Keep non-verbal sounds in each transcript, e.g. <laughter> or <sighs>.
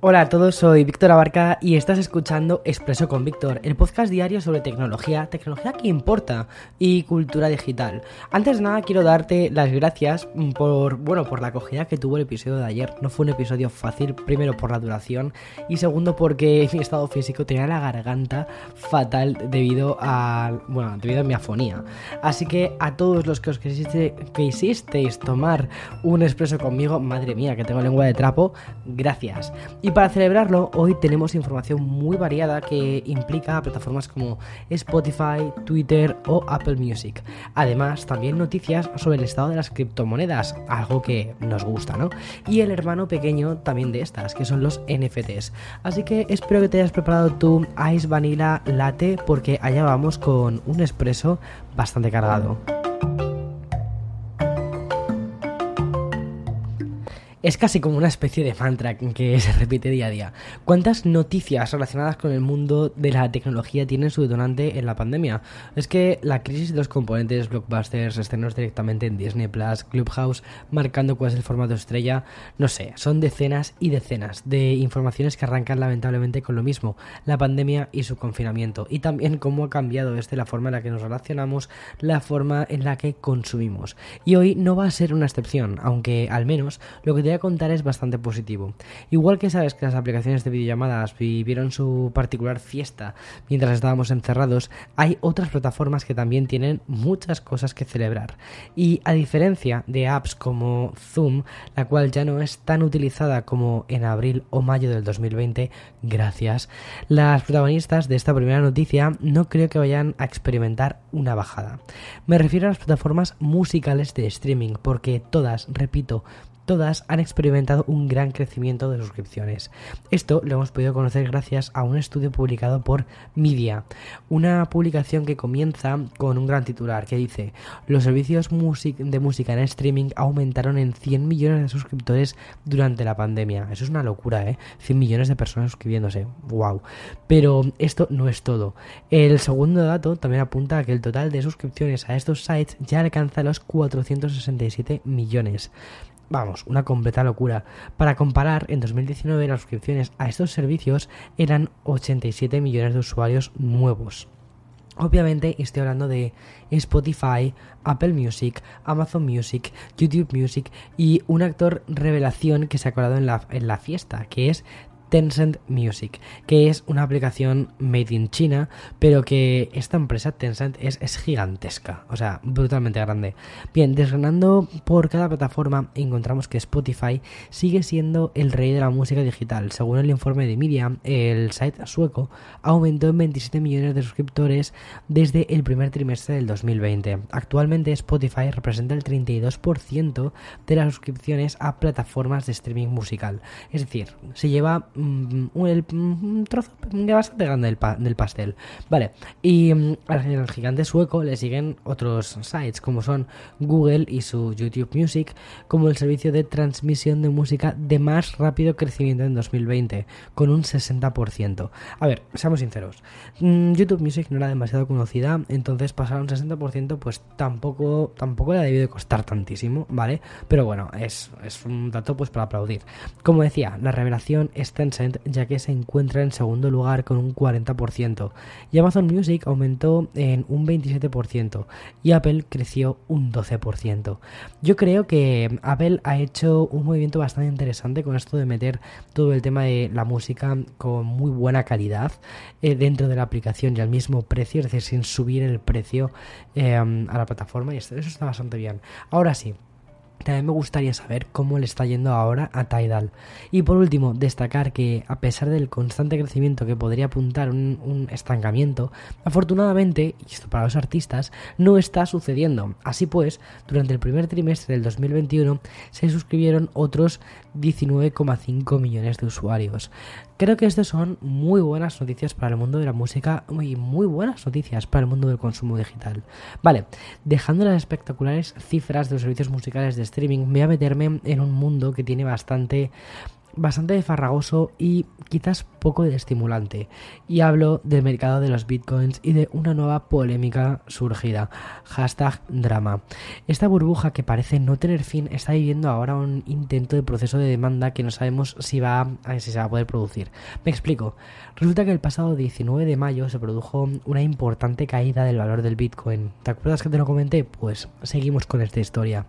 Hola a todos, soy Víctor Abarca y estás escuchando Expreso con Víctor, el podcast diario sobre tecnología, tecnología que importa y cultura digital. Antes de nada quiero darte las gracias por, bueno, por la acogida que tuvo el episodio de ayer. No fue un episodio fácil, primero por la duración y segundo porque <laughs> mi estado físico tenía la garganta fatal debido a, bueno, debido a mi afonía. Así que a todos los que os quisiste, quisisteis tomar un expreso conmigo, madre mía, que tengo lengua de trapo, gracias. Para celebrarlo, hoy tenemos información muy variada que implica plataformas como Spotify, Twitter o Apple Music. Además, también noticias sobre el estado de las criptomonedas, algo que nos gusta, ¿no? Y el hermano pequeño también de estas, que son los NFTs. Así que espero que te hayas preparado tu Ice Vanilla Latte porque allá vamos con un expreso bastante cargado. Es casi como una especie de mantra que se repite día a día. ¿Cuántas noticias relacionadas con el mundo de la tecnología tienen su detonante en la pandemia? Es que la crisis de los componentes, blockbusters, estrenos directamente en Disney Plus, Clubhouse, marcando cuál es el formato estrella, no sé, son decenas y decenas de informaciones que arrancan lamentablemente con lo mismo, la pandemia y su confinamiento, y también cómo ha cambiado este la forma en la que nos relacionamos, la forma en la que consumimos. Y hoy no va a ser una excepción, aunque al menos lo que te voy a contar es bastante positivo. Igual que sabes que las aplicaciones de videollamadas vivieron su particular fiesta mientras estábamos encerrados, hay otras plataformas que también tienen muchas cosas que celebrar. Y a diferencia de apps como Zoom, la cual ya no es tan utilizada como en abril o mayo del 2020, gracias, las protagonistas de esta primera noticia no creo que vayan a experimentar una bajada. Me refiero a las plataformas musicales de streaming, porque todas, repito, todas han experimentado un gran crecimiento de suscripciones. Esto lo hemos podido conocer gracias a un estudio publicado por Media, una publicación que comienza con un gran titular que dice los servicios de música en streaming aumentaron en 100 millones de suscriptores durante la pandemia. Eso es una locura, ¿eh? 100 millones de personas suscribiéndose. ¡Wow! Pero esto no es todo. El segundo dato también apunta a que el total de suscripciones a estos sites ya alcanza los 467 millones. Vamos, una completa locura. Para comparar, en 2019 las suscripciones a estos servicios eran 87 millones de usuarios nuevos. Obviamente estoy hablando de Spotify, Apple Music, Amazon Music, YouTube Music y un actor revelación que se ha colado en la, en la fiesta, que es Tencent Music, que es una aplicación made in China, pero que esta empresa Tencent es, es gigantesca, o sea, brutalmente grande. Bien, desgranando por cada plataforma, encontramos que Spotify sigue siendo el rey de la música digital. Según el informe de Miriam, el site sueco aumentó en 27 millones de suscriptores desde el primer trimestre del 2020. Actualmente Spotify representa el 32% de las suscripciones a plataformas de streaming musical. Es decir, se lleva un, un trozo bastante grande del, pastel. Vale, y mm, al gigante sueco le siguen otros sites como son Google y su YouTube Music, como el servicio de transmisión de música de más rápido crecimiento en 2020, con un 60%. A ver, seamos sinceros, mm, YouTube Music no era demasiado conocida, entonces pasar un 60% pues tampoco, tampoco le ha debido de costar tantísimo, ¿vale? Pero bueno, es, es un dato pues para aplaudir. Como decía, la revelación está ya que se encuentra en segundo lugar con un 40%, y Amazon Music aumentó en un 27% y Apple creció un 12%. Yo creo que Apple ha hecho un movimiento bastante interesante con esto de meter todo el tema de la música con muy buena calidad eh, dentro de la aplicación y al mismo precio, es decir, sin subir el precio eh, a la plataforma y eso está bastante bien. Ahora sí, también me gustaría saber cómo le está yendo ahora a Tidal. Y por último, destacar que a pesar del constante crecimiento que podría apuntar un, un, estancamiento, afortunadamente, y esto para los artistas, no está sucediendo. Así pues, durante el primer trimestre del 2021 se suscribieron otros 19,5 millones de usuarios. Creo que estas son muy buenas noticias para el mundo de la música y muy buenas noticias para el mundo del consumo digital. Vale, dejando las espectaculares cifras de los servicios musicales de streaming, voy a meterme en un mundo que tiene bastante bastante farragoso y quizás poco estimulante. Y hablo del mercado de los bitcoins y de una nueva polémica surgida. Hashtag drama. Esta burbuja que parece no tener fin está viviendo ahora un intento de proceso de demanda que no sabemos si va si se va a poder producir. Me explico. Resulta que el pasado 19 de mayo se produjo una importante caída del valor del bitcoin. ¿Te acuerdas que te lo comenté? Pues seguimos con esta historia.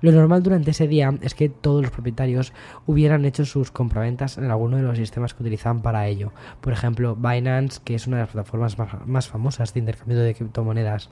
Lo normal durante ese día es que todos los propietarios hubieran hecho sus compraventas en alguno de los sistemas que utilizaban para ello. Por ejemplo, Binance, que es una de las plataformas más famosas de intercambio de criptomonedas.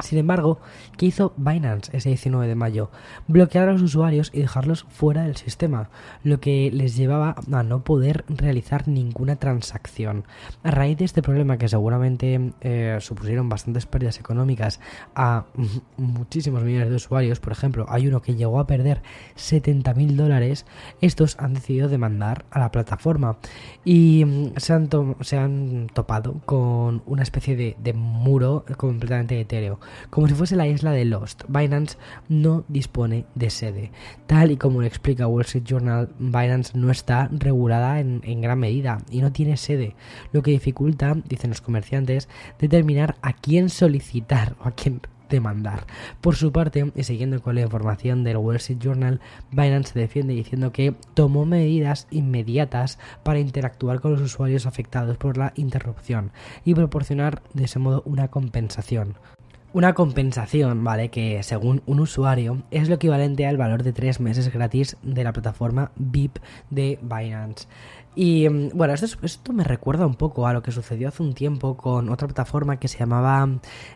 Sin embargo, ¿qué hizo Binance ese 19 de mayo? Bloquear a los usuarios y dejarlos fuera del sistema, lo que les llevaba a no poder realizar ninguna transacción. A raíz de este problema, que seguramente eh, supusieron bastantes pérdidas económicas a <laughs> muchísimos millones de usuarios, por ejemplo, hay uno que llegó a perder 70 mil dólares, estos han decidido demandar a la plataforma y mm, se han, topado con una especie de, de muro completamente etéreo como si fuese la isla de Lost. Binance no dispone de sede. Tal y como lo explica Wall Street Journal, Binance no está regulada en, en gran medida y no tiene sede, lo que dificulta, dicen los comerciantes, determinar a quién solicitar o a quién demandar. Por su parte, y siguiendo con la información del Wall Street Journal, Binance se defiende diciendo que tomó medidas inmediatas para interactuar con los usuarios afectados por la interrupción y proporcionar de ese modo una compensación. Una compensación, ¿vale? Que según un usuario es lo equivalente al valor de tres meses gratis de la plataforma VIP de Binance. Y mm, bueno, esto, me recuerda un poco a lo que sucedió hace un tiempo con otra plataforma que se llamaba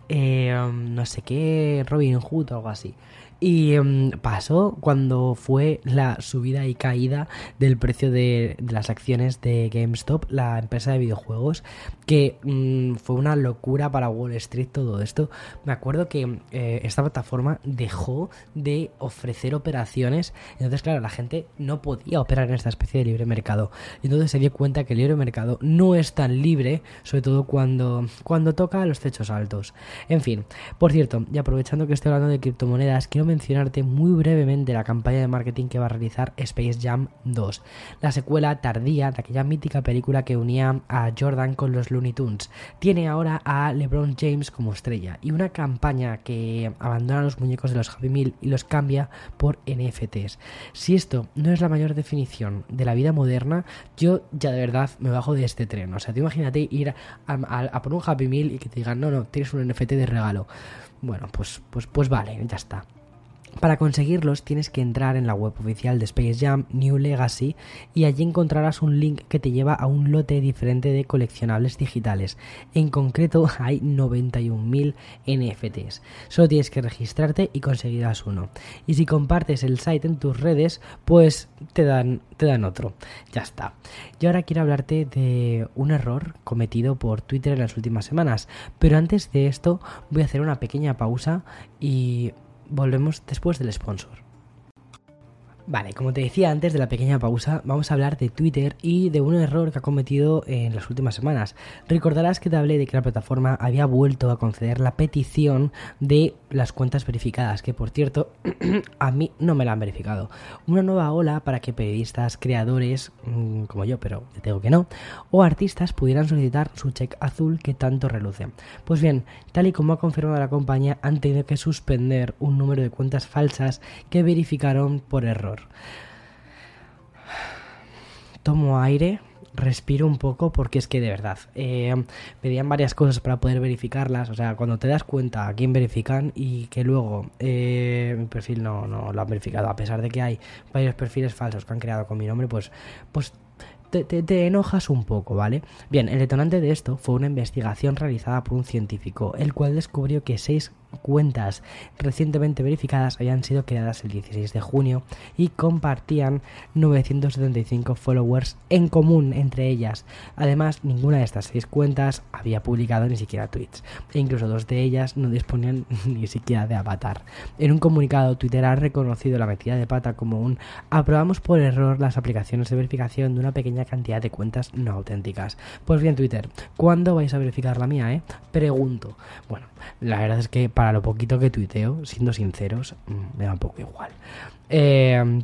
eh, no sé qué, Robin Hood o algo así. Y um, pasó cuando fue la subida y caída del precio de, las acciones de GameStop, la empresa de videojuegos, que um, fue una locura para Wall Street todo esto. Me acuerdo que eh, esta plataforma dejó de ofrecer operaciones, entonces claro, la gente no podía operar en esta especie de libre mercado. Entonces se dio cuenta que el libre mercado no es tan libre, sobre todo cuando, cuando toca los techos altos. En fin, por cierto, y aprovechando que estoy hablando de criptomonedas, quiero mencionarte muy brevemente la campaña de marketing que va a realizar Space Jam 2, la secuela tardía de aquella mítica película que unía a Jordan con los Looney Tunes. Tiene ahora a LeBron James como estrella y una campaña que abandona los muñecos de los Happy Meal y los cambia por NFTs. Si esto no es la mayor definición de la vida moderna, yo ya de verdad me bajo de este tren. O sea, te imagínate ir a, por un Happy Meal y que te digan, no, no, tienes un NFT de regalo. Bueno, pues, pues, pues vale, ya está. Para conseguirlos tienes que entrar en la web oficial de Space Jam New Legacy y allí encontrarás un link que te lleva a un lote diferente de coleccionables digitales. En concreto <laughs> hay 91.000 NFTs. Solo tienes que registrarte y conseguirás uno. Y si compartes el site en tus redes, pues te dan, te dan otro. Ya está. Y ahora quiero hablarte de un error cometido por Twitter en las últimas semanas. Pero antes de esto voy a hacer una pequeña pausa y volvemos después del sponsor. Vale, como te decía antes de la pequeña pausa, vamos a hablar de Twitter y de un error que ha cometido en las últimas semanas. Recordarás que te hablé de que la plataforma había vuelto a conceder la petición de las cuentas verificadas, que por cierto, <clears throat> a mí no me la han verificado. Una nueva ola para que periodistas, creadores, mmm, como yo, pero te digo que no, o artistas pudieran solicitar su check azul que tanto reluce. Pues bien, tal y como ha confirmado la compañía, han tenido que suspender un número de cuentas falsas que verificaron por error. <sighs> Tomo aire, respiro un poco porque es que de verdad eh, pedían varias cosas para poder verificarlas. O sea, cuando te das cuenta a quién verifican y que luego eh, mi perfil no, no lo han verificado, a pesar de que hay varios perfiles falsos que han creado con mi nombre, pues, pues te, te, te, enojas un poco, ¿vale? Bien, el detonante de esto fue una investigación realizada por un científico, el cual descubrió que seis cuentas recientemente verificadas habían sido creadas el 16 de junio y compartían 975 followers en común entre ellas. Además, ninguna de estas seis cuentas había publicado ni siquiera tweets e incluso dos de ellas no disponían <laughs> ni siquiera de avatar. En un comunicado, Twitter ha reconocido la metida de pata como un aprobamos por error las aplicaciones de verificación de una pequeña cantidad de cuentas no auténticas. Pues bien, Twitter, ¿cuándo vais a verificar la mía, eh? Pregunto. Bueno, la verdad es que para lo poquito que tuiteo, siendo sinceros, mm, me da un poco igual. Eh,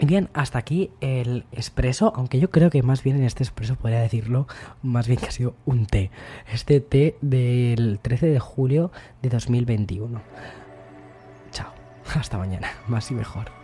bien, hasta aquí el expreso, aunque yo creo que más bien en este expreso podría decirlo, más bien que ha sido un té. Este té del 13 de julio de 2021. Chao, <laughs> hasta mañana, más y mejor.